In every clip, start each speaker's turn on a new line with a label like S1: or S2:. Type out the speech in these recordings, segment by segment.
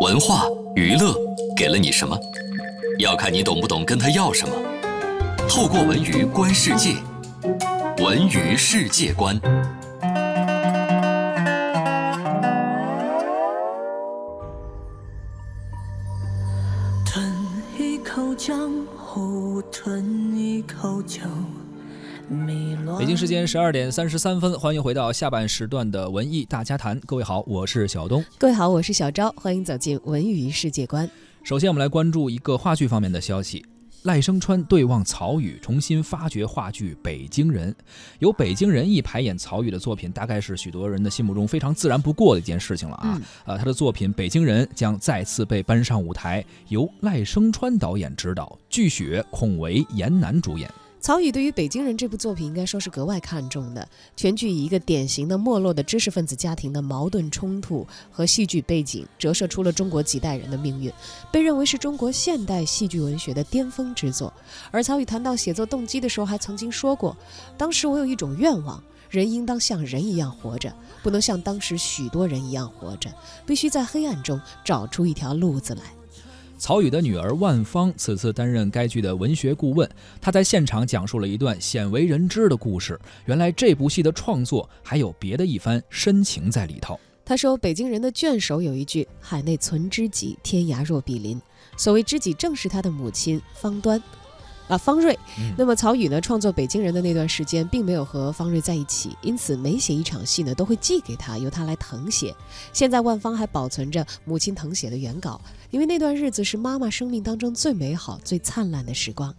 S1: 文化娱乐给了你什么？要看你懂不懂跟他要什么。透过文娱观世界，文娱世界观。
S2: 吞一口江湖，吞一口酒。
S3: 北京时间十二点三十三分，欢迎回到下半时段的文艺大家谈。各位好，我是小东。
S4: 各位好，我是小昭。欢迎走进文娱世界观。
S3: 首先，我们来关注一个话剧方面的消息：赖声川对望曹禺，重新发掘话剧《北京人》。由北京人艺排演曹禺的作品，大概是许多人的心目中非常自然不过的一件事情了啊。呃，他的作品《北京人》将再次被搬上舞台，由赖声川导演执导，巨雪、孔维、严楠主演。
S4: 曹禺对于《北京人》这部作品应该说是格外看重的。全剧以一个典型的没落的知识分子家庭的矛盾冲突和戏剧背景，折射出了中国几代人的命运，被认为是中国现代戏剧文学的巅峰之作。而曹禺谈到写作动机的时候，还曾经说过：“当时我有一种愿望，人应当像人一样活着，不能像当时许多人一样活着，必须在黑暗中找出一条路子来。”
S3: 曹禺的女儿万芳此次担任该剧的文学顾问，她在现场讲述了一段鲜为人知的故事。原来这部戏的创作还有别的一番深情在里头。
S4: 她说：“北京人的卷首有一句‘海内存知己，天涯若比邻’，所谓知己正是他的母亲方端。”啊，方瑞。那么曹禺呢，创作《北京人》的那段时间，并没有和方瑞在一起，因此每写一场戏呢，都会寄给他，由他来誊写。现在万芳还保存着母亲誊写的原稿，因为那段日子是妈妈生命当中最美好、最灿烂的时光。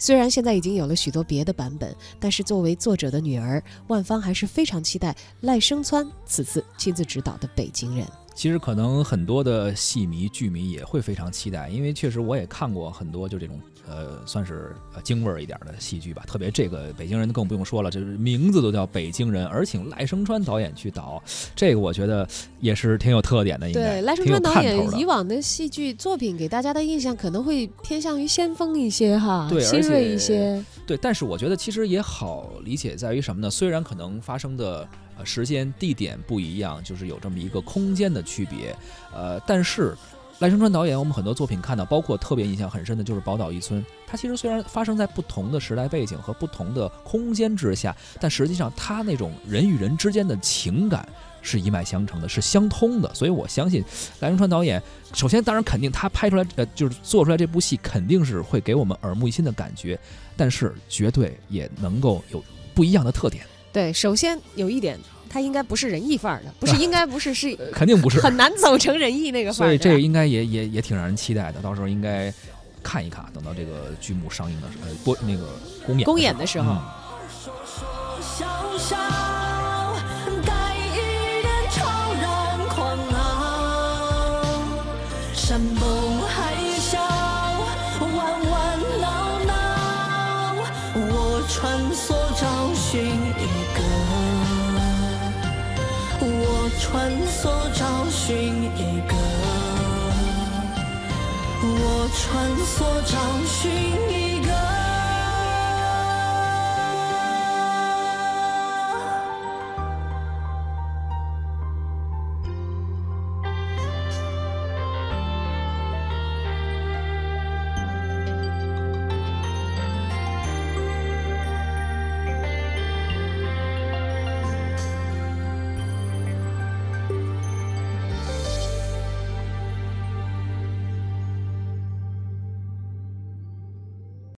S4: 虽然现在已经有了许多别的版本，但是作为作者的女儿，万芳还是非常期待赖声川此次亲自执导的《北京人》。
S3: 其实可能很多的戏迷、剧迷也会非常期待，因为确实我也看过很多就这种呃，算是京味儿一点的戏剧吧。特别这个北京人更不用说了，就是名字都叫北京人，而请赖声川导演去导，这个我觉得也是挺有特点的。应该
S4: 对赖声川导演以往的戏剧作品给大家的印象可能会偏向于先锋一些哈，
S3: 对，
S4: 新锐一些。
S3: 对，但是我觉得其实也好理解在于什么呢？虽然可能发生的。呃，时间地点不一样，就是有这么一个空间的区别。呃，但是赖声川导演，我们很多作品看到，包括特别印象很深的就是《宝岛一村》。它其实虽然发生在不同的时代背景和不同的空间之下，但实际上它那种人与人之间的情感是一脉相承的，是相通的。所以我相信赖声川导演，首先当然肯定他拍出来，呃，就是做出来这部戏肯定是会给我们耳目一新的感觉，但是绝对也能够有不一样的特点。
S4: 对，首先有一点，他应该不是仁义范儿的，不是 应该不是是，
S3: 肯定不是，
S4: 很难走成仁义那个范
S3: 儿。所以这个应该也也也挺让人期待的，到时候应该看一看，等到这个剧目上映的时候，播那个公演
S4: 公演的时候。
S2: 穿梭找寻一个，我穿梭找寻一个，我穿梭找寻。